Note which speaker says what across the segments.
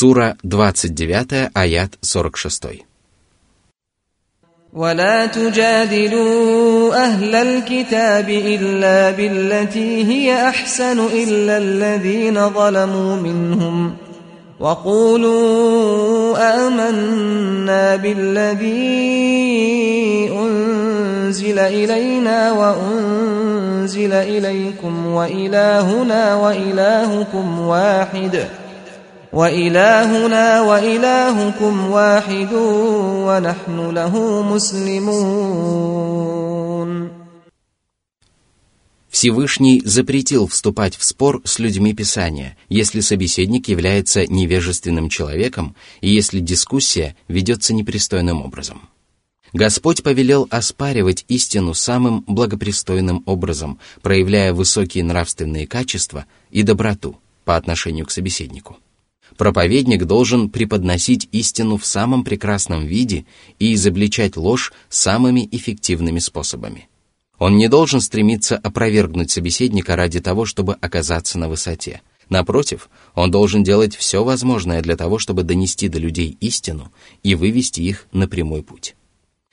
Speaker 1: Сура 29, آيات 46. ولا تجادلوا أهل الكتاب إلا بالتي هي أحسن إلا الذين ظلموا منهم وقولوا آمنا بالذي أنزل إلينا وأنزل إليكم وإلهنا وإلهكم واحد ۖ Всевышний запретил вступать в спор с людьми Писания, если собеседник является невежественным человеком и если дискуссия ведется непристойным образом. Господь повелел оспаривать истину самым благопристойным образом, проявляя высокие нравственные качества и доброту по отношению к собеседнику проповедник должен преподносить истину в самом прекрасном виде и изобличать ложь самыми эффективными способами. Он не должен стремиться опровергнуть собеседника ради того, чтобы оказаться на высоте. Напротив, он должен делать все возможное для того, чтобы донести до людей истину и вывести их на прямой путь.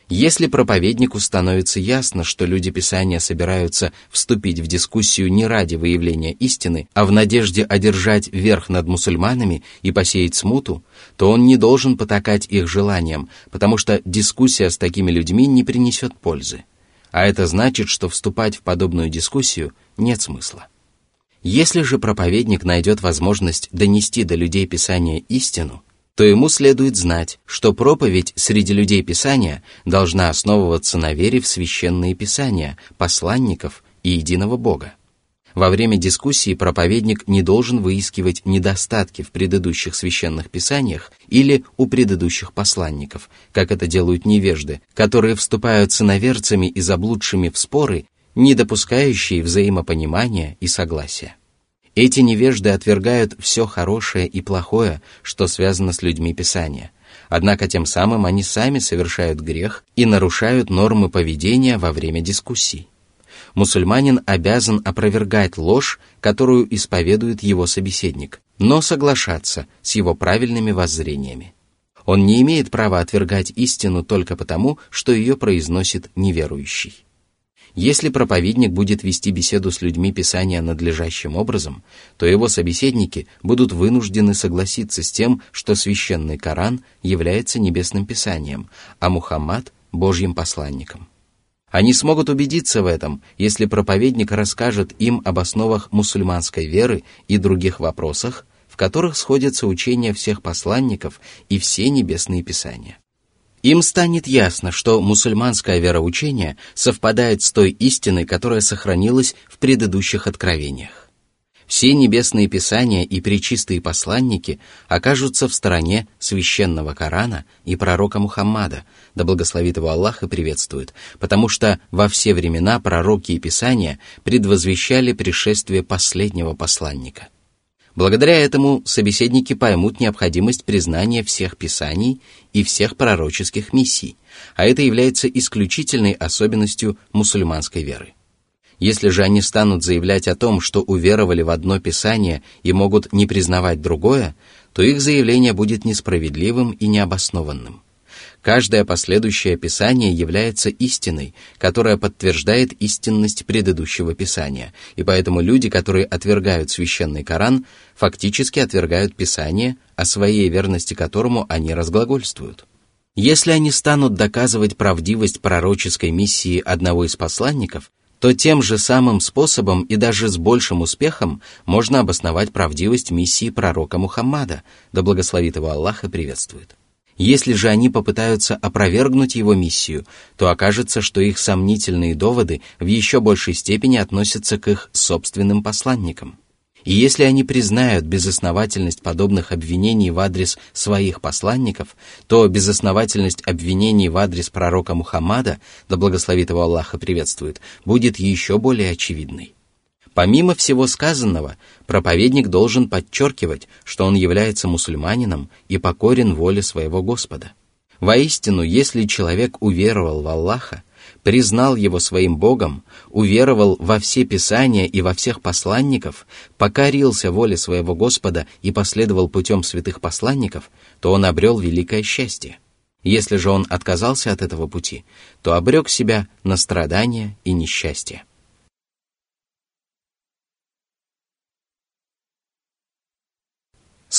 Speaker 1: Если проповеднику становится ясно, что люди Писания собираются вступить в дискуссию не ради выявления истины, а в надежде одержать верх над мусульманами и посеять смуту, то он не должен потакать их желаниям, потому что дискуссия с такими людьми не принесет пользы. А это значит, что вступать в подобную дискуссию нет смысла. Если же проповедник найдет возможность донести до людей Писания истину – то ему следует знать, что проповедь среди людей Писания должна основываться на вере в священные Писания, посланников и единого Бога. Во время дискуссии проповедник не должен выискивать недостатки в предыдущих священных писаниях или у предыдущих посланников, как это делают невежды, которые вступают с иноверцами и заблудшими в споры, не допускающие взаимопонимания и согласия. Эти невежды отвергают все хорошее и плохое, что связано с людьми Писания. Однако тем самым они сами совершают грех и нарушают нормы поведения во время дискуссий. Мусульманин обязан опровергать ложь, которую исповедует его собеседник, но соглашаться с его правильными воззрениями. Он не имеет права отвергать истину только потому, что ее произносит неверующий. Если проповедник будет вести беседу с людьми Писания надлежащим образом, то его собеседники будут вынуждены согласиться с тем, что священный Коран является небесным Писанием, а Мухаммад – Божьим посланником. Они смогут убедиться в этом, если проповедник расскажет им об основах мусульманской веры и других вопросах, в которых сходятся учения всех посланников и все небесные писания. Им станет ясно, что мусульманское вероучение совпадает с той истиной, которая сохранилась в предыдущих откровениях. Все небесные писания и пречистые посланники окажутся в стороне священного Корана и пророка Мухаммада, да благословит его Аллах и приветствует, потому что во все времена пророки и писания предвозвещали пришествие последнего посланника. Благодаря этому собеседники поймут необходимость признания всех писаний и всех пророческих миссий, а это является исключительной особенностью мусульманской веры. Если же они станут заявлять о том, что уверовали в одно писание и могут не признавать другое, то их заявление будет несправедливым и необоснованным. Каждое последующее писание является истиной, которая подтверждает истинность предыдущего писания, и поэтому люди, которые отвергают священный Коран, фактически отвергают писание, о своей верности которому они разглагольствуют. Если они станут доказывать правдивость пророческой миссии одного из посланников, то тем же самым способом и даже с большим успехом можно обосновать правдивость миссии пророка Мухаммада, да благословит его Аллах и приветствует. Если же они попытаются опровергнуть его миссию, то окажется, что их сомнительные доводы в еще большей степени относятся к их собственным посланникам. И если они признают безосновательность подобных обвинений в адрес своих посланников, то безосновательность обвинений в адрес пророка Мухаммада, да благословит его Аллаха приветствует, будет еще более очевидной. Помимо всего сказанного, проповедник должен подчеркивать, что он является мусульманином и покорен воле своего Господа. Воистину, если человек уверовал в Аллаха, признал его своим Богом, уверовал во все писания и во всех посланников, покорился воле своего Господа и последовал путем святых посланников, то он обрел великое счастье. Если же он отказался от этого пути, то обрек себя на страдания и несчастье.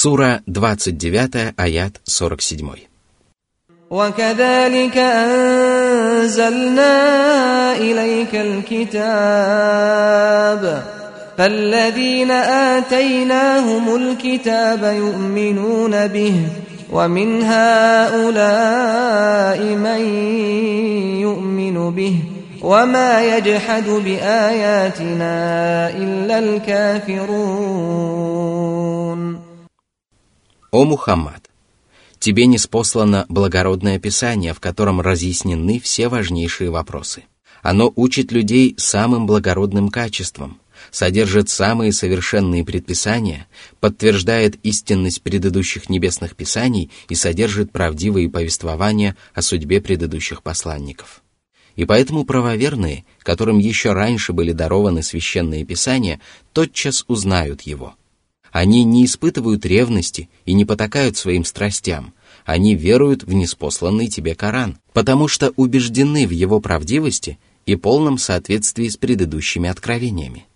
Speaker 1: Сура 29, аят 47. وكذلك أنزلنا إليك الكتاب فالذين آتيناهم الكتاب يؤمنون به ومن هؤلاء من يؤمن به وما يجحد بآياتنا إلا الكافرون «О Мухаммад! Тебе не спослано благородное писание, в котором разъяснены все важнейшие вопросы. Оно учит людей самым благородным качеством, содержит самые совершенные предписания, подтверждает истинность предыдущих небесных писаний и содержит правдивые повествования о судьбе предыдущих посланников. И поэтому правоверные, которым еще раньше были дарованы священные писания, тотчас узнают его – они не испытывают ревности и не потакают своим страстям. Они веруют в неспосланный тебе Коран, потому что убеждены в его правдивости и полном соответствии с предыдущими откровениями.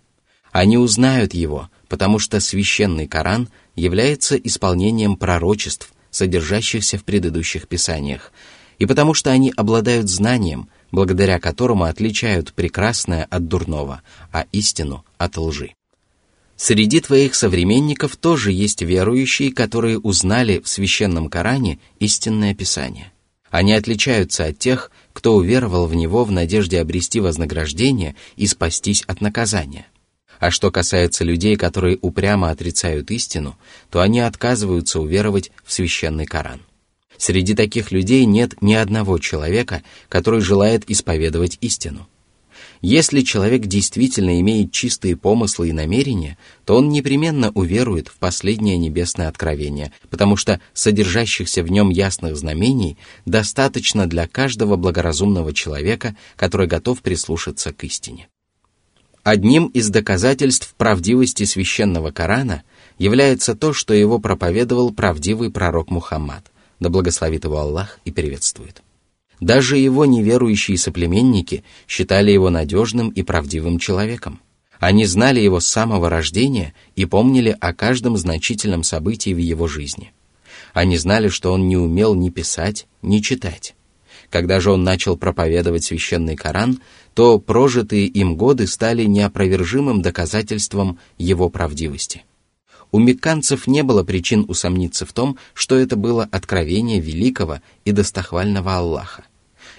Speaker 1: Они узнают его, потому что священный Коран является исполнением пророчеств, содержащихся в предыдущих писаниях, и потому что они обладают знанием, благодаря которому отличают прекрасное от дурного, а истину от лжи. Среди твоих современников тоже есть верующие, которые узнали в священном Коране истинное Писание. Они отличаются от тех, кто уверовал в него в надежде обрести вознаграждение и спастись от наказания. А что касается людей, которые упрямо отрицают истину, то они отказываются уверовать в священный Коран. Среди таких людей нет ни одного человека, который желает исповедовать истину. Если человек действительно имеет чистые помыслы и намерения, то он непременно уверует в последнее небесное откровение, потому что содержащихся в нем ясных знамений достаточно для каждого благоразумного человека, который готов прислушаться к истине. Одним из доказательств правдивости священного Корана является то, что его проповедовал правдивый пророк Мухаммад, да благословит его Аллах и приветствует. Даже его неверующие соплеменники считали его надежным и правдивым человеком. Они знали его с самого рождения и помнили о каждом значительном событии в его жизни. Они знали, что он не умел ни писать, ни читать. Когда же он начал проповедовать священный Коран, то прожитые им годы стали неопровержимым доказательством его правдивости. У мекканцев не было причин усомниться в том, что это было откровение великого и достохвального Аллаха.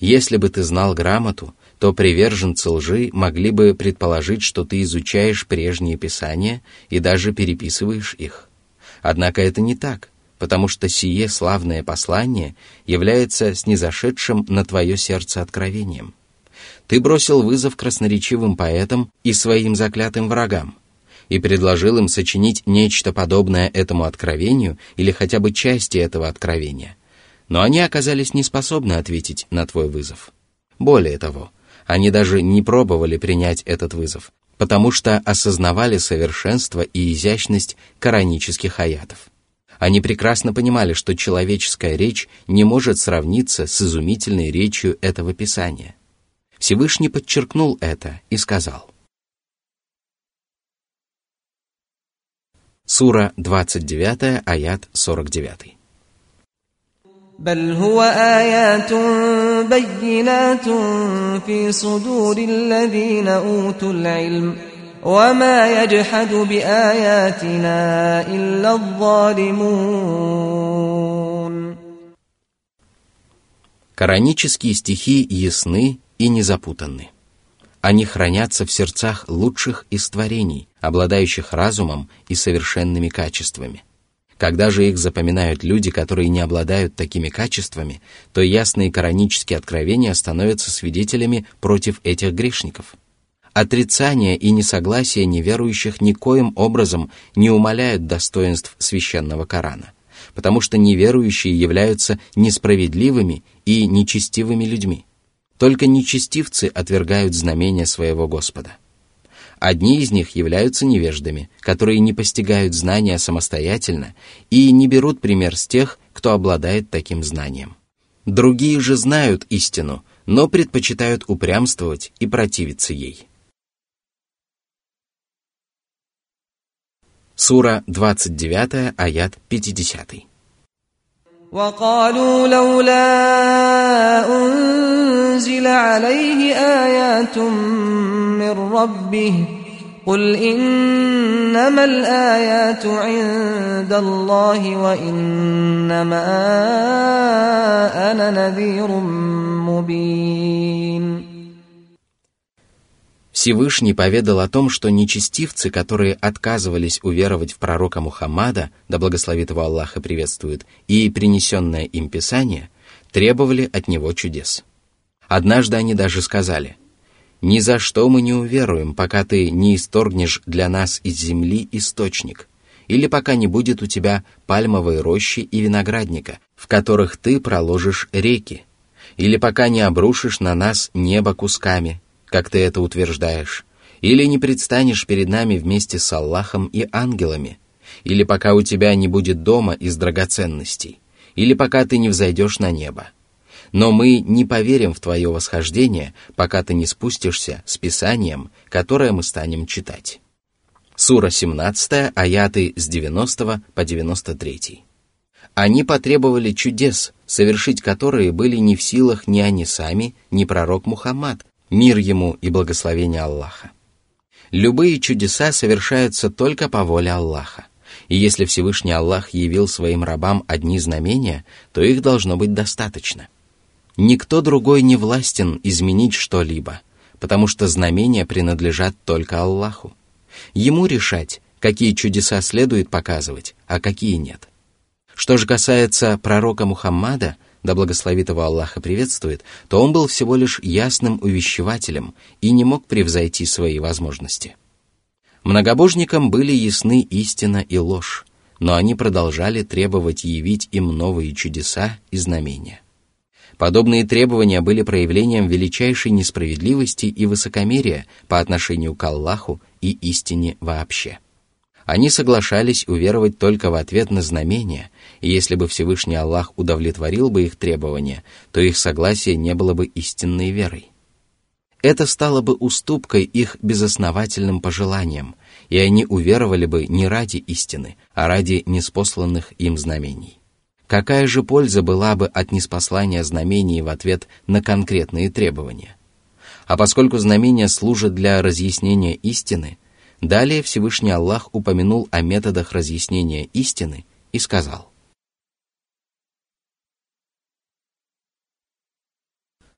Speaker 1: Если бы ты знал грамоту, то приверженцы лжи могли бы предположить, что ты изучаешь прежние писания и даже переписываешь их. Однако это не так, потому что сие славное послание является снизошедшим на твое сердце откровением. Ты бросил вызов красноречивым поэтам и своим заклятым врагам, и предложил им сочинить нечто подобное этому откровению или хотя бы части этого откровения, но они оказались не способны ответить на твой вызов. Более того, они даже не пробовали принять этот вызов, потому что осознавали совершенство и изящность коранических аятов. Они прекрасно понимали, что человеческая речь не может сравниться с изумительной речью этого Писания. Всевышний подчеркнул это и сказал. Сура 29, аят 49. بل هو آيات بينات في صدور الذين أوتوا العلم وما يجحد بآياتنا إلا الظالمون Коранические стихи ясны и не запутаны. Они хранятся в сердцах лучших из творений, обладающих разумом и совершенными качествами. Когда же их запоминают люди, которые не обладают такими качествами, то ясные коранические откровения становятся свидетелями против этих грешников. Отрицание и несогласие неверующих никоим образом не умаляют достоинств священного Корана, потому что неверующие являются несправедливыми и нечестивыми людьми. Только нечестивцы отвергают знамения своего Господа. Одни из них являются невеждами, которые не постигают знания самостоятельно и не берут пример с тех, кто обладает таким знанием. Другие же знают истину, но предпочитают упрямствовать и противиться ей. Сура 29, аят 50. تنزل عليه آيات من ربه قل إنما الآيات عند الله وإنما أنا نذير مبين Всевышний поведал о том, что нечестивцы, которые отказывались уверовать в пророка Мухаммада, да благословит его Аллах и приветствует, и принесенное им Писание, требовали от него чудес. Однажды они даже сказали, «Ни за что мы не уверуем, пока ты не исторгнешь для нас из земли источник, или пока не будет у тебя пальмовой рощи и виноградника, в которых ты проложишь реки, или пока не обрушишь на нас небо кусками, как ты это утверждаешь, или не предстанешь перед нами вместе с Аллахом и ангелами, или пока у тебя не будет дома из драгоценностей, или пока ты не взойдешь на небо» но мы не поверим в твое восхождение, пока ты не спустишься с Писанием, которое мы станем читать. Сура 17, аяты с 90 по 93. Они потребовали чудес, совершить которые были не в силах ни они сами, ни пророк Мухаммад, мир ему и благословение Аллаха. Любые чудеса совершаются только по воле Аллаха. И если Всевышний Аллах явил своим рабам одни знамения, то их должно быть достаточно – Никто другой не властен изменить что-либо, потому что знамения принадлежат только Аллаху. Ему решать, какие чудеса следует показывать, а какие нет. Что же касается пророка Мухаммада, да благословит его Аллаха приветствует, то он был всего лишь ясным увещевателем и не мог превзойти свои возможности. Многобожникам были ясны истина и ложь, но они продолжали требовать явить им новые чудеса и знамения. Подобные требования были проявлением величайшей несправедливости и высокомерия по отношению к Аллаху и истине вообще. Они соглашались уверовать только в ответ на знамения, и если бы Всевышний Аллах удовлетворил бы их требования, то их согласие не было бы истинной верой. Это стало бы уступкой их безосновательным пожеланиям, и они уверовали бы не ради истины, а ради неспосланных им знамений. Какая же польза была бы от неспослания знамений в ответ на конкретные требования? А поскольку знамения служат для разъяснения истины, далее Всевышний Аллах упомянул о методах разъяснения истины и сказал.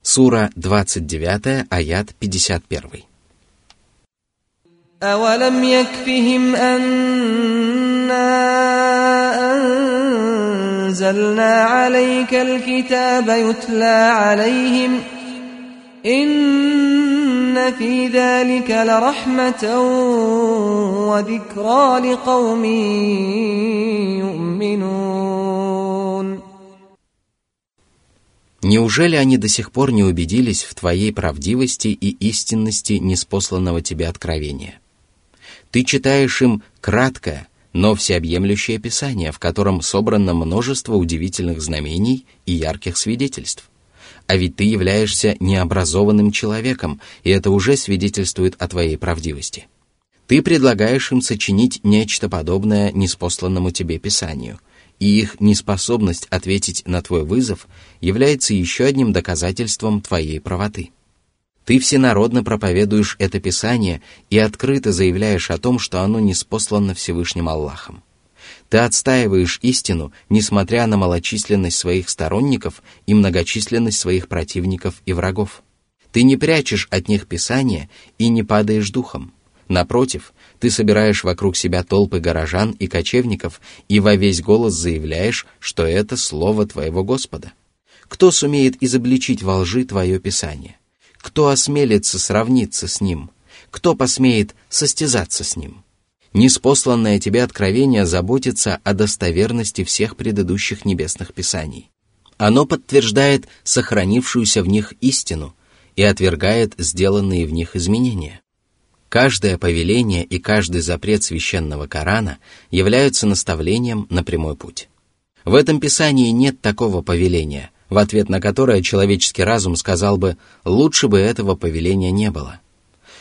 Speaker 1: Сура 29, аят 51. أولم يكفهم أنا أنزلنا عليك الكتاب يتلى عليهم إن في ذلك لرحمة وذكرى لقوم يؤمنون Неужели они до сих пор не убедились в твоей правдивости и истинности неспосланного тебе откровения? Ты читаешь им краткое, но всеобъемлющее Писание, в котором собрано множество удивительных знамений и ярких свидетельств. А ведь ты являешься необразованным человеком, и это уже свидетельствует о твоей правдивости. Ты предлагаешь им сочинить нечто подобное неспосланному тебе Писанию, и их неспособность ответить на твой вызов является еще одним доказательством твоей правоты. Ты всенародно проповедуешь это Писание и открыто заявляешь о том, что оно не спослано Всевышним Аллахом. Ты отстаиваешь истину, несмотря на малочисленность своих сторонников и многочисленность своих противников и врагов. Ты не прячешь от них Писание и не падаешь духом. Напротив, ты собираешь вокруг себя толпы горожан и кочевников и во весь голос заявляешь, что это слово твоего Господа. Кто сумеет изобличить во лжи твое Писание? Кто осмелится сравниться с ним? Кто посмеет состязаться с ним? Неспосланное тебе откровение заботится о достоверности всех предыдущих небесных писаний. Оно подтверждает сохранившуюся в них истину и отвергает сделанные в них изменения. Каждое повеление и каждый запрет священного Корана являются наставлением на прямой путь. В этом писании нет такого повеления – в ответ на которое человеческий разум сказал бы «лучше бы этого повеления не было».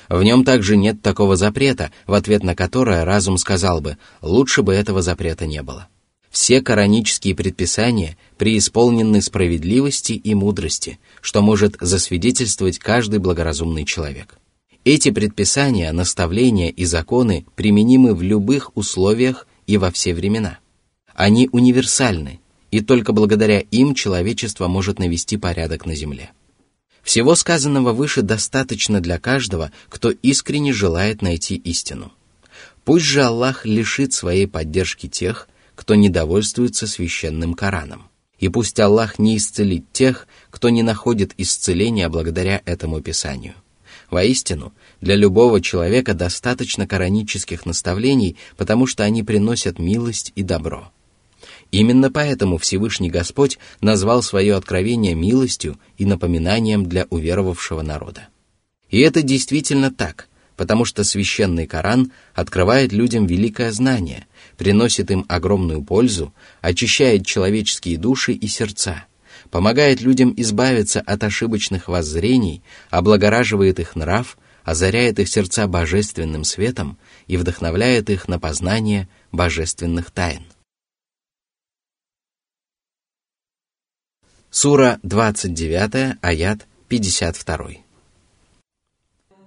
Speaker 1: В нем также нет такого запрета, в ответ на которое разум сказал бы «лучше бы этого запрета не было». Все коранические предписания преисполнены справедливости и мудрости, что может засвидетельствовать каждый благоразумный человек. Эти предписания, наставления и законы применимы в любых условиях и во все времена. Они универсальны и только благодаря им человечество может навести порядок на Земле. Всего сказанного выше достаточно для каждого, кто искренне желает найти истину. Пусть же Аллах лишит своей поддержки тех, кто недовольствуется священным Кораном. И пусть Аллах не исцелит тех, кто не находит исцеления благодаря этому Писанию. Воистину, для любого человека достаточно коранических наставлений, потому что они приносят милость и добро – Именно поэтому Всевышний Господь назвал свое откровение милостью и напоминанием для уверовавшего народа. И это действительно так, потому что священный Коран открывает людям великое знание, приносит им огромную пользу, очищает человеческие души и сердца, помогает людям избавиться от ошибочных воззрений, облагораживает их нрав, озаряет их сердца божественным светом и вдохновляет их на познание божественных тайн. Сура 29, аят 52.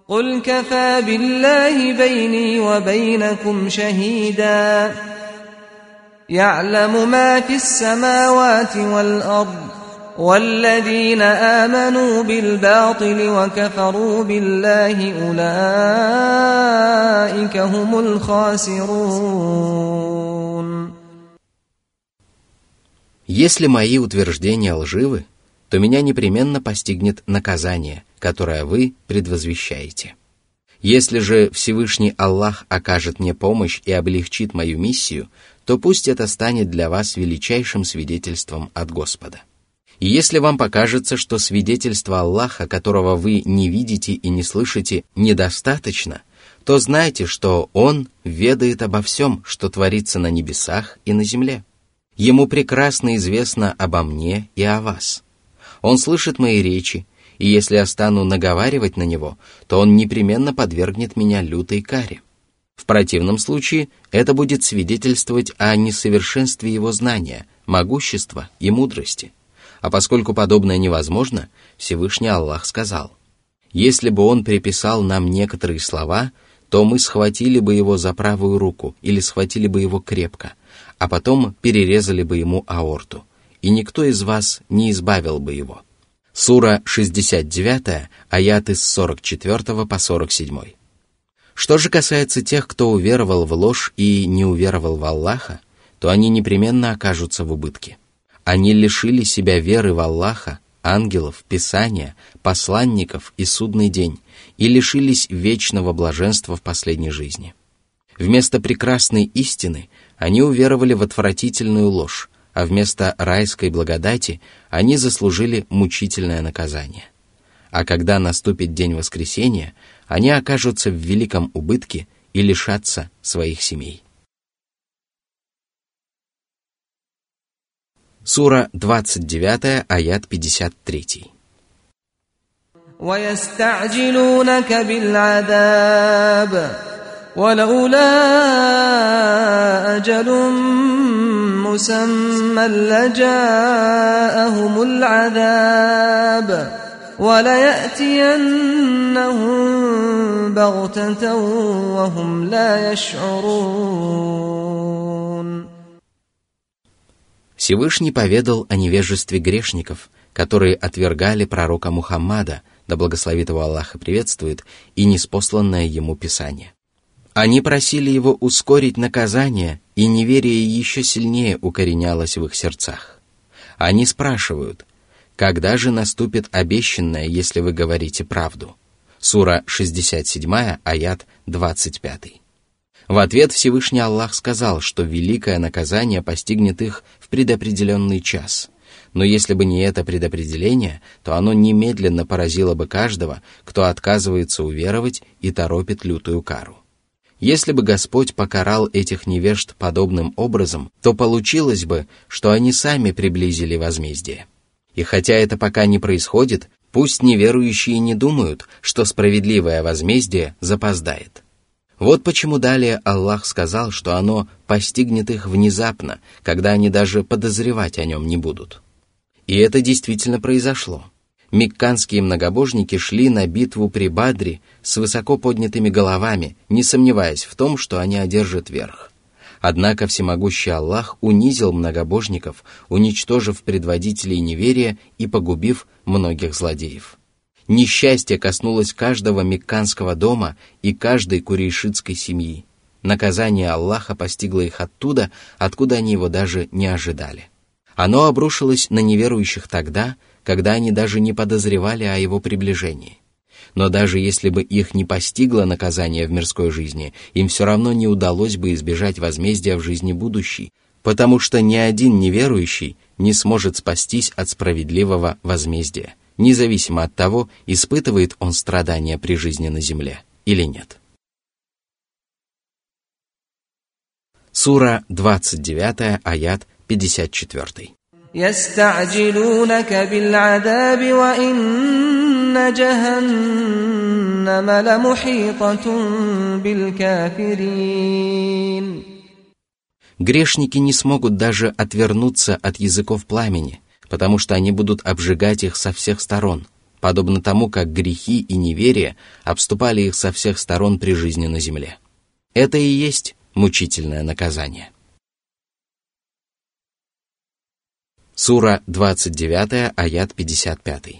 Speaker 1: قل كفى بالله بيني وبينكم شهيدا يعلم ما في السماوات والأرض والذين آمنوا بالباطل وكفروا بالله أولئك هم الخاسرون Если мои утверждения лживы, то меня непременно постигнет наказание, которое вы предвозвещаете. Если же Всевышний Аллах окажет мне помощь и облегчит мою миссию, то пусть это станет для вас величайшим свидетельством от Господа. И если вам покажется, что свидетельство Аллаха, которого вы не видите и не слышите, недостаточно, то знайте, что Он ведает обо всем, что творится на небесах и на земле. Ему прекрасно известно обо мне и о вас. Он слышит мои речи, и если я стану наговаривать на него, то он непременно подвергнет меня лютой каре. В противном случае это будет свидетельствовать о несовершенстве его знания, могущества и мудрости. А поскольку подобное невозможно, Всевышний Аллах сказал, «Если бы он приписал нам некоторые слова, то мы схватили бы его за правую руку или схватили бы его крепко, а потом перерезали бы ему аорту, и никто из вас не избавил бы его. Сура 69, аяты с 44 по 47. Что же касается тех, кто уверовал в ложь и не уверовал в Аллаха, то они непременно окажутся в убытке. Они лишили себя веры в Аллаха, ангелов, Писания, посланников и судный день, и лишились вечного блаженства в последней жизни. Вместо прекрасной истины они уверовали в отвратительную ложь, а вместо райской благодати они заслужили мучительное наказание. А когда наступит день воскресения, они окажутся в великом убытке и лишатся своих семей. Сура 29, аят 53. ويستعجلونك بالعذاب ولولا أجل مسمى لجاءهم العذاب وليأتينهم بغتة وهم لا يشعرون Всевышний поведал о невежестве грешников, которые отвергали пророка Мухаммада – да благословит его Аллах и приветствует, и неспосланное ему Писание. Они просили его ускорить наказание, и неверие еще сильнее укоренялось в их сердцах. Они спрашивают, когда же наступит обещанное, если вы говорите правду? Сура 67, аят 25. В ответ Всевышний Аллах сказал, что великое наказание постигнет их в предопределенный час – но если бы не это предопределение, то оно немедленно поразило бы каждого, кто отказывается уверовать и торопит лютую кару. Если бы Господь покарал этих невежд подобным образом, то получилось бы, что они сами приблизили возмездие. И хотя это пока не происходит, пусть неверующие не думают, что справедливое возмездие запоздает. Вот почему далее Аллах сказал, что оно постигнет их внезапно, когда они даже подозревать о нем не будут. И это действительно произошло. Мекканские многобожники шли на битву при Бадре с высоко поднятыми головами, не сомневаясь в том, что они одержат верх. Однако всемогущий Аллах унизил многобожников, уничтожив предводителей неверия и погубив многих злодеев. Несчастье коснулось каждого мекканского дома и каждой курейшитской семьи. Наказание Аллаха постигло их оттуда, откуда они его даже не ожидали. Оно обрушилось на неверующих тогда, когда они даже не подозревали о его приближении. Но даже если бы их не постигло наказание в мирской жизни, им все равно не удалось бы избежать возмездия в жизни будущей, потому что ни один неверующий не сможет спастись от справедливого возмездия, независимо от того, испытывает он страдания при жизни на земле или нет. Сура 29, аят 54. Грешники не смогут даже отвернуться от языков пламени, потому что они будут обжигать их со всех сторон, подобно тому, как грехи и неверие обступали их со всех сторон при жизни на земле. Это и есть мучительное наказание. Сура 29, аят 55.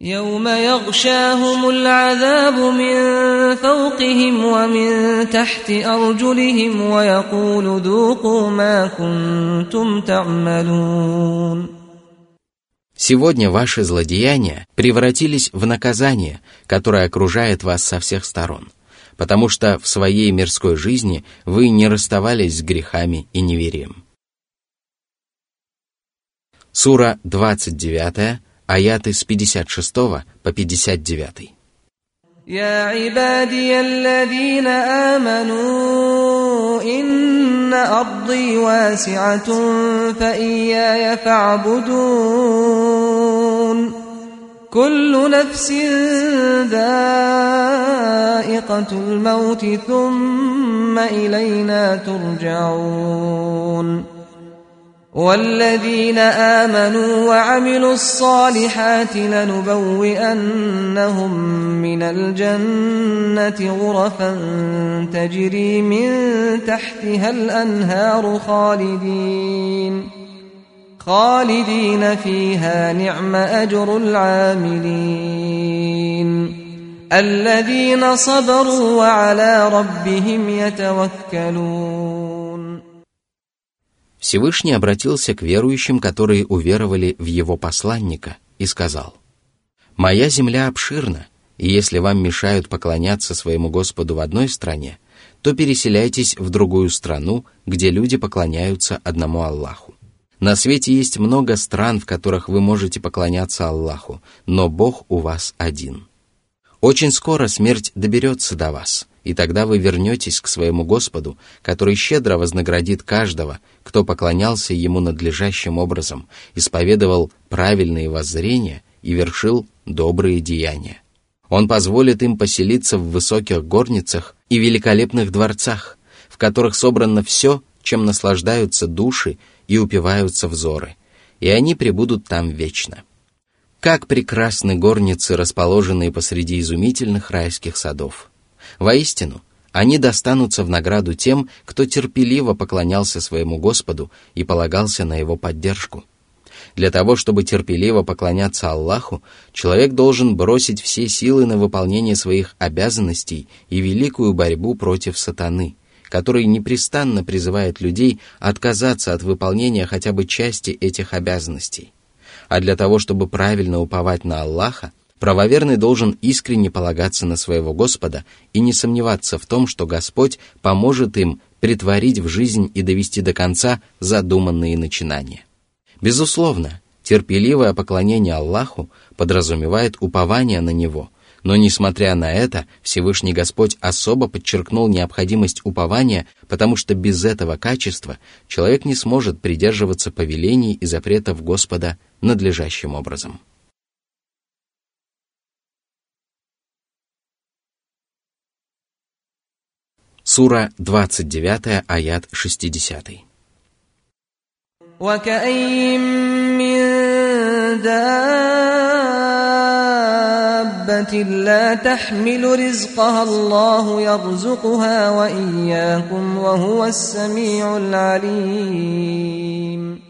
Speaker 1: يوم يغشاهم العذاب من فوقهم ومن تحت أرجلهم ويقول ذوقوا ما كنتم تعملون Сегодня ваши злодеяния превратились в наказание, которое окружает вас со всех сторон, потому что в своей мирской жизни вы не расставались с грехами и неверием. Сура 29, аяты с 56 по 59. يا عبادي الذين آمنوا إن أرضي واسعة فإياي فاعبدون كل نفس ذائقة الموت ثم إلينا ترجعون والذين آمنوا وعملوا الصالحات لنبوئنهم من الجنة غرفا تجري من تحتها الأنهار خالدين خالدين فيها نعم أجر العاملين الذين صبروا وعلى ربهم يتوكلون Всевышний обратился к верующим, которые уверовали в его посланника, и сказал, «Моя земля обширна, и если вам мешают поклоняться своему Господу в одной стране, то переселяйтесь в другую страну, где люди поклоняются одному Аллаху. На свете есть много стран, в которых вы можете поклоняться Аллаху, но Бог у вас один. Очень скоро смерть доберется до вас – и тогда вы вернетесь к своему Господу, который щедро вознаградит каждого, кто поклонялся Ему надлежащим образом, исповедовал правильные воззрения и вершил добрые деяния. Он позволит им поселиться в высоких горницах и великолепных дворцах, в которых собрано все, чем наслаждаются души и упиваются взоры, и они пребудут там вечно. Как прекрасны горницы, расположенные посреди изумительных райских садов – Воистину, они достанутся в награду тем, кто терпеливо поклонялся своему Господу и полагался на его поддержку. Для того, чтобы терпеливо поклоняться Аллаху, человек должен бросить все силы на выполнение своих обязанностей и великую борьбу против сатаны, который непрестанно призывает людей отказаться от выполнения хотя бы части этих обязанностей. А для того, чтобы правильно уповать на Аллаха, Правоверный должен искренне полагаться на своего Господа и не сомневаться в том, что Господь поможет им притворить в жизнь и довести до конца задуманные начинания. Безусловно, терпеливое поклонение Аллаху подразумевает упование на Него, но несмотря на это, Всевышний Господь особо подчеркнул необходимость упования, потому что без этого качества человек не сможет придерживаться повелений и запретов Господа надлежащим образом. Сура 29, аят 60. دابة لا تحمل رزقها الله يرزقها وإياكم وهو السميع العليم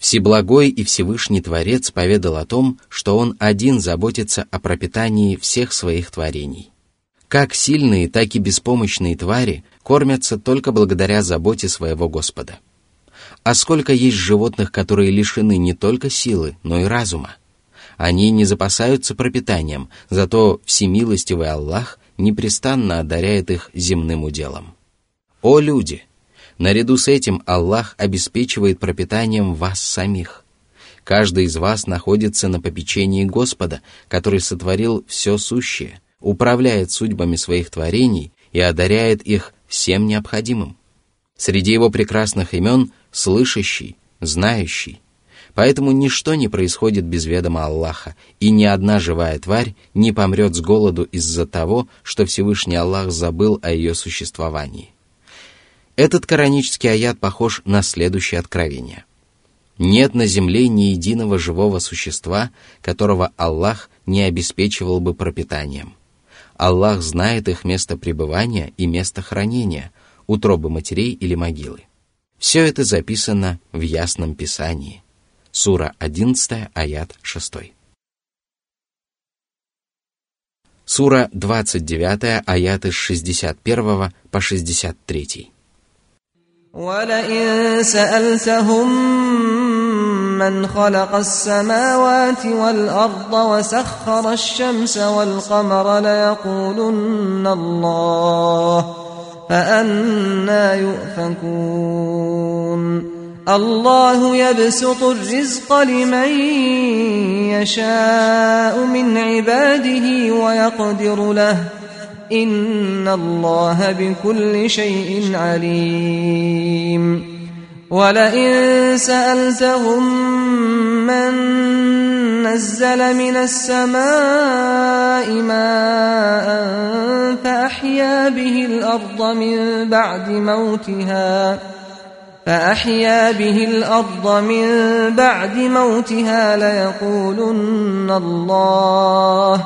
Speaker 1: Всеблагой и Всевышний Творец поведал о том, что Он один заботится о пропитании всех своих творений. Как сильные, так и беспомощные твари кормятся только благодаря заботе своего Господа. А сколько есть животных, которые лишены не только силы, но и разума? Они не запасаются пропитанием, зато всемилостивый Аллах непрестанно одаряет их земным уделом. О люди! Наряду с этим Аллах обеспечивает пропитанием вас самих. Каждый из вас находится на попечении Господа, который сотворил все сущее, управляет судьбами своих творений и одаряет их всем необходимым. Среди его прекрасных имен – слышащий, знающий. Поэтому ничто не происходит без ведома Аллаха, и ни одна живая тварь не помрет с голоду из-за того, что Всевышний Аллах забыл о ее существовании. Этот коранический аят похож на следующее откровение. Нет на земле ни единого живого существа, которого Аллах не обеспечивал бы пропитанием – Аллах знает их место пребывания и место хранения, утробы матерей или могилы. Все это записано в Ясном Писании. Сура 11, аят 6. Сура 29, аяты с 61 по 63. مَّنْ خَلَقَ السَّمَاوَاتِ وَالْأَرْضَ وَسَخَّرَ الشَّمْسَ وَالْقَمَرَ لَيَقُولُنَّ اللَّهُ فَأَنَّى يُؤْفَكُونَ الله يبسط الرزق لمن يشاء من عباده ويقدر له إن الله بكل شيء عليم ولئن سألتهم من نزل من السماء ماء فأحيا به الأرض من بعد موتها فأحيا به الأرض من بعد موتها ليقولن الله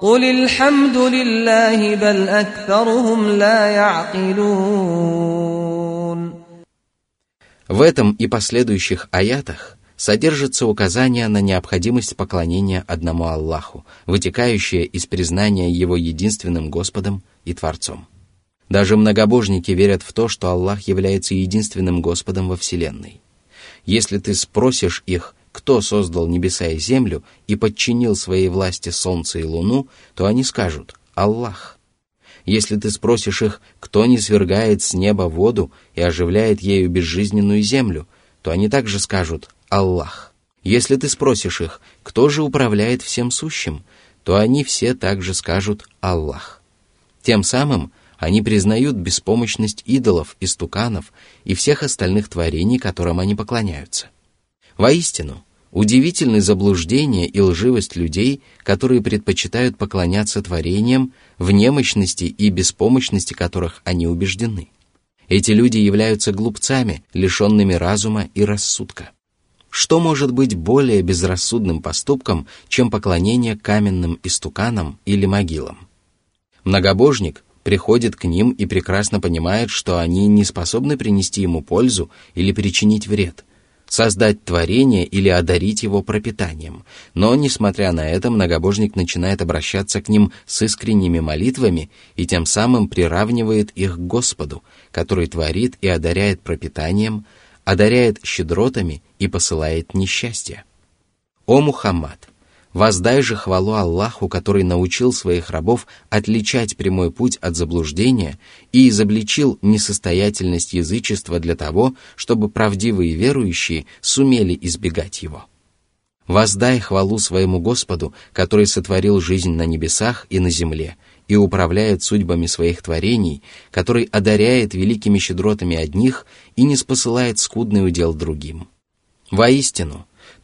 Speaker 1: قل الحمد لله بل أكثرهم لا يعقلون В этом и последующих аятах содержится указание на необходимость поклонения одному Аллаху, вытекающее из признания Его единственным Господом и Творцом. Даже многобожники верят в то, что Аллах является единственным Господом во Вселенной. Если ты спросишь их, кто создал небеса и землю и подчинил своей власти солнце и луну, то они скажут «Аллах». Если ты спросишь их, кто не свергает с неба воду и оживляет ею безжизненную землю, то они также скажут «Аллах». Если ты спросишь их, кто же управляет всем сущим, то они все также скажут «Аллах». Тем самым они признают беспомощность идолов, истуканов и всех остальных творений, которым они поклоняются. Воистину – Удивительны заблуждения и лживость людей, которые предпочитают поклоняться творениям, в немощности и беспомощности которых они убеждены. Эти люди являются глупцами, лишенными разума и рассудка. Что может быть более безрассудным поступком, чем поклонение каменным истуканам или могилам? Многобожник приходит к ним и прекрасно понимает, что они не способны принести ему пользу или причинить вред – создать творение или одарить его пропитанием, но, несмотря на это, многобожник начинает обращаться к ним с искренними молитвами и тем самым приравнивает их к Господу, который творит и одаряет пропитанием, одаряет щедротами и посылает несчастье. О Мухаммад! Воздай же хвалу Аллаху, который научил своих рабов отличать прямой путь от заблуждения и изобличил несостоятельность язычества для того, чтобы правдивые верующие сумели избегать его. Воздай хвалу своему Господу, который сотворил жизнь на небесах и на земле, и управляет судьбами своих творений, который одаряет великими щедротами одних и не спосылает скудный удел другим. Воистину –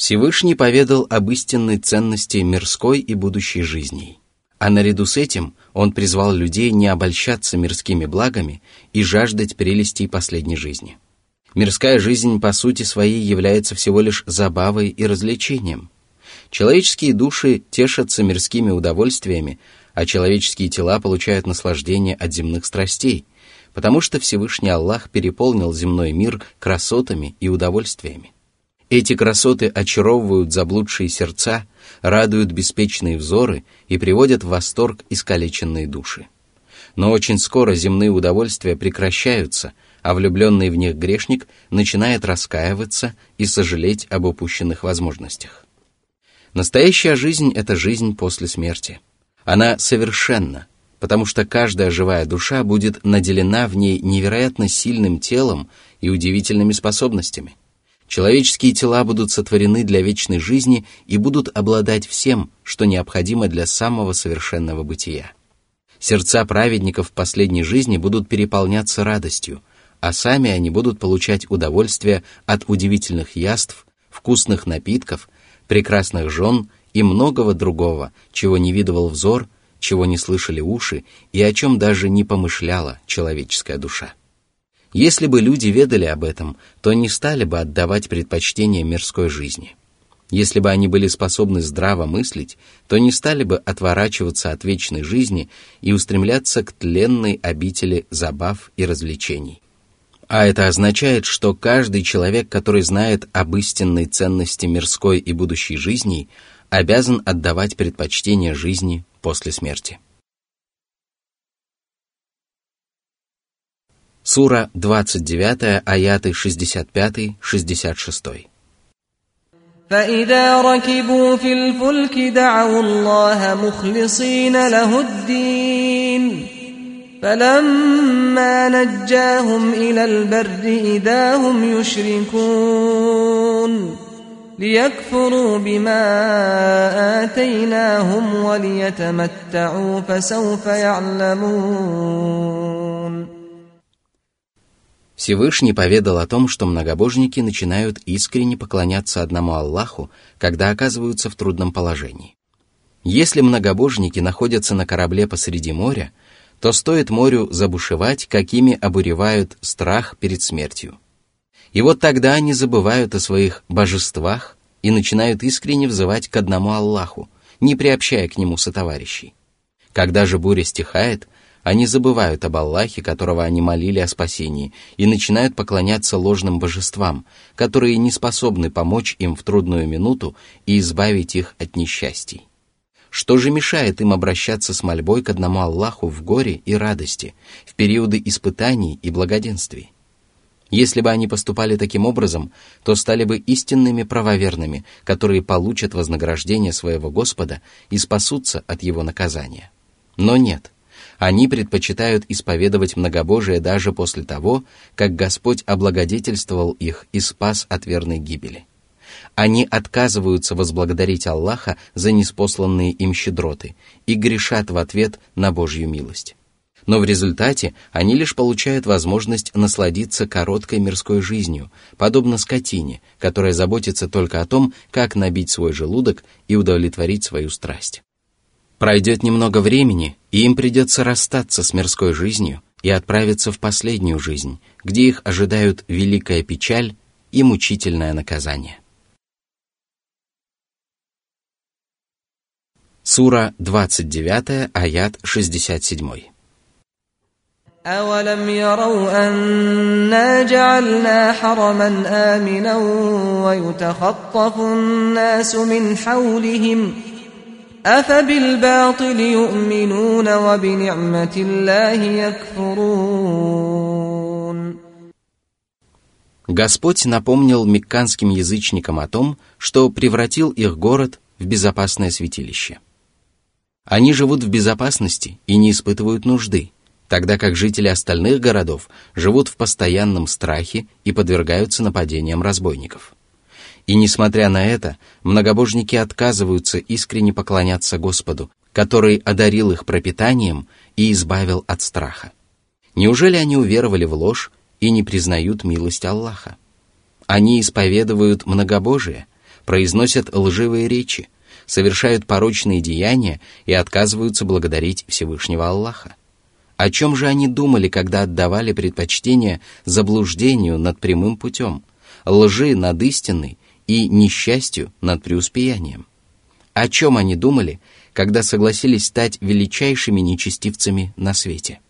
Speaker 1: Всевышний поведал об истинной ценности мирской и будущей жизни. А наряду с этим он призвал людей не обольщаться мирскими благами и жаждать прелестей последней жизни. Мирская жизнь по сути своей является всего лишь забавой и развлечением. Человеческие души тешатся мирскими удовольствиями, а человеческие тела получают наслаждение от земных страстей, потому что Всевышний Аллах переполнил земной мир красотами и удовольствиями. Эти красоты очаровывают заблудшие сердца, радуют беспечные взоры и приводят в восторг искалеченные души. Но очень скоро земные удовольствия прекращаются, а влюбленный в них грешник начинает раскаиваться и сожалеть об упущенных возможностях. Настоящая жизнь — это жизнь после смерти. Она совершенна, потому что каждая живая душа будет наделена в ней невероятно сильным телом и удивительными способностями. Человеческие тела будут сотворены для вечной жизни и будут обладать всем, что необходимо для самого совершенного бытия. Сердца праведников в последней жизни будут переполняться радостью, а сами они будут получать удовольствие от удивительных яств, вкусных напитков, прекрасных жен и многого другого, чего не видывал взор, чего не слышали уши и о чем даже не помышляла человеческая душа. Если бы люди ведали об этом, то не стали бы отдавать предпочтение мирской жизни. Если бы они были способны здраво мыслить, то не стали бы отворачиваться от вечной жизни и устремляться к тленной обители забав и развлечений. А это означает, что каждый человек, который знает об истинной ценности мирской и будущей жизни, обязан отдавать предпочтение жизни после смерти. Сура 29, аяты 65-66. فإذا ركبوا في الفلك دعوا الله مخلصين له الدين فلما نجاهم إلى البر إذا هم يشركون ليكفروا بما آتيناهم وليتمتعوا فسوف يعلمون Всевышний поведал о том, что многобожники начинают искренне поклоняться одному Аллаху, когда оказываются в трудном положении. Если многобожники находятся на корабле посреди моря, то стоит морю забушевать, какими обуревают страх перед смертью. И вот тогда они забывают о своих божествах и начинают искренне взывать к одному Аллаху, не приобщая к нему сотоварищей. Когда же буря стихает – они забывают об Аллахе, которого они молили о спасении, и начинают поклоняться ложным божествам, которые не способны помочь им в трудную минуту и избавить их от несчастий. Что же мешает им обращаться с мольбой к одному Аллаху в горе и радости, в периоды испытаний и благоденствий? Если бы они поступали таким образом, то стали бы истинными правоверными, которые получат вознаграждение своего Господа и спасутся от его наказания. Но нет – они предпочитают исповедовать многобожие даже после того, как Господь облагодетельствовал их и спас от верной гибели. Они отказываются возблагодарить Аллаха за неспосланные им щедроты и грешат в ответ на Божью милость. Но в результате они лишь получают возможность насладиться короткой мирской жизнью, подобно скотине, которая заботится только о том, как набить свой желудок и удовлетворить свою страсть. Пройдет немного времени, и им придется расстаться с мирской жизнью и отправиться в последнюю жизнь, где их ожидают великая печаль и мучительное наказание. Сура 29, аят 67. أولم يروا أنا جعلنا حرما آمنا ويتخطف الناس من حولهم ۖ Господь напомнил мекканским язычникам о том, что превратил их город в безопасное святилище. Они живут в безопасности и не испытывают нужды, тогда как жители остальных городов живут в постоянном страхе и подвергаются нападениям разбойников. И несмотря на это, многобожники отказываются искренне поклоняться Господу, который одарил их пропитанием и избавил от страха. Неужели они уверовали в ложь и не признают милость Аллаха? Они исповедуют многобожие, произносят лживые речи, совершают порочные деяния и отказываются благодарить Всевышнего Аллаха. О чем же они думали, когда отдавали предпочтение заблуждению над прямым путем, лжи над истиной? и несчастью над преуспеянием. О чем они думали, когда согласились стать величайшими нечестивцами на свете?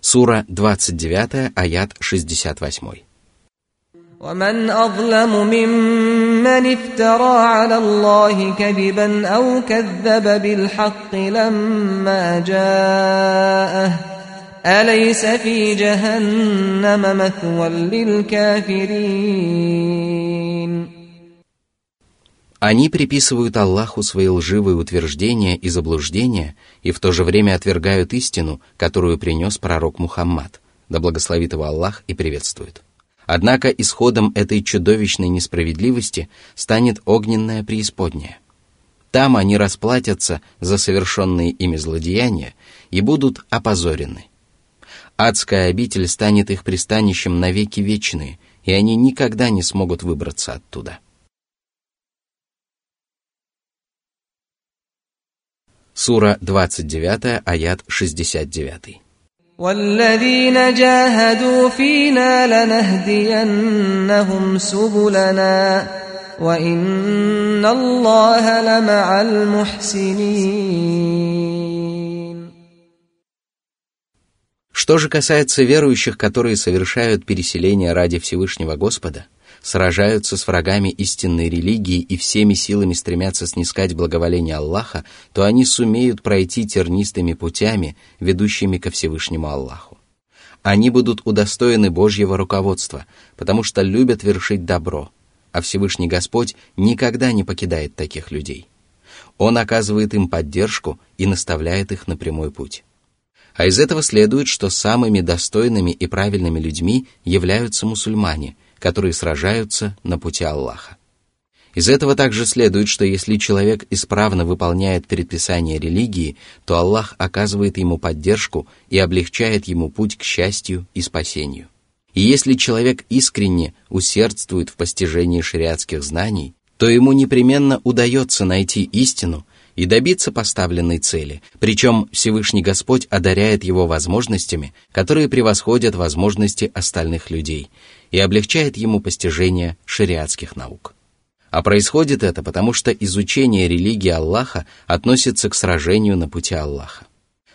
Speaker 1: Сура 29, аят 68. ومن أليس في جهنم مثوى للكافرين Они приписывают Аллаху свои лживые утверждения и заблуждения и в то же время отвергают истину, которую принес пророк Мухаммад, да благословит его Аллах и приветствует. Однако исходом этой чудовищной несправедливости станет огненная преисподняя. Там они расплатятся за совершенные ими злодеяния и будут опозорены – Адская обитель станет их пристанищем навеки вечные, и они никогда не смогут выбраться оттуда. Сура 29, аят 69. والذين Что же касается верующих, которые совершают переселение ради Всевышнего Господа, сражаются с врагами истинной религии и всеми силами стремятся снискать благоволение Аллаха, то они сумеют пройти тернистыми путями, ведущими ко Всевышнему Аллаху. Они будут удостоены Божьего руководства, потому что любят вершить добро, а Всевышний Господь никогда не покидает таких людей. Он оказывает им поддержку и наставляет их на прямой путь. А из этого следует, что самыми достойными и правильными людьми являются мусульмане, которые сражаются на пути Аллаха. Из этого также следует, что если человек исправно выполняет предписания религии, то Аллах оказывает ему поддержку и облегчает ему путь к счастью и спасению. И если человек искренне усердствует в постижении шариатских знаний, то ему непременно удается найти истину – и добиться поставленной цели, причем Всевышний Господь одаряет его возможностями, которые превосходят возможности остальных людей, и облегчает ему постижение шариатских наук. А происходит это потому, что изучение религии Аллаха относится к сражению на пути Аллаха.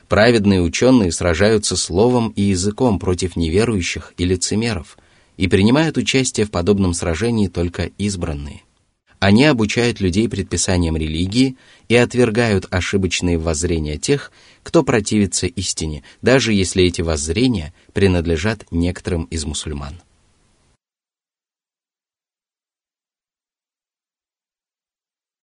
Speaker 1: Праведные ученые сражаются словом и языком против неверующих и лицемеров, и принимают участие в подобном сражении только избранные. Они обучают людей предписаниям религии и отвергают ошибочные воззрения тех, кто противится истине, даже если эти воззрения принадлежат некоторым из мусульман.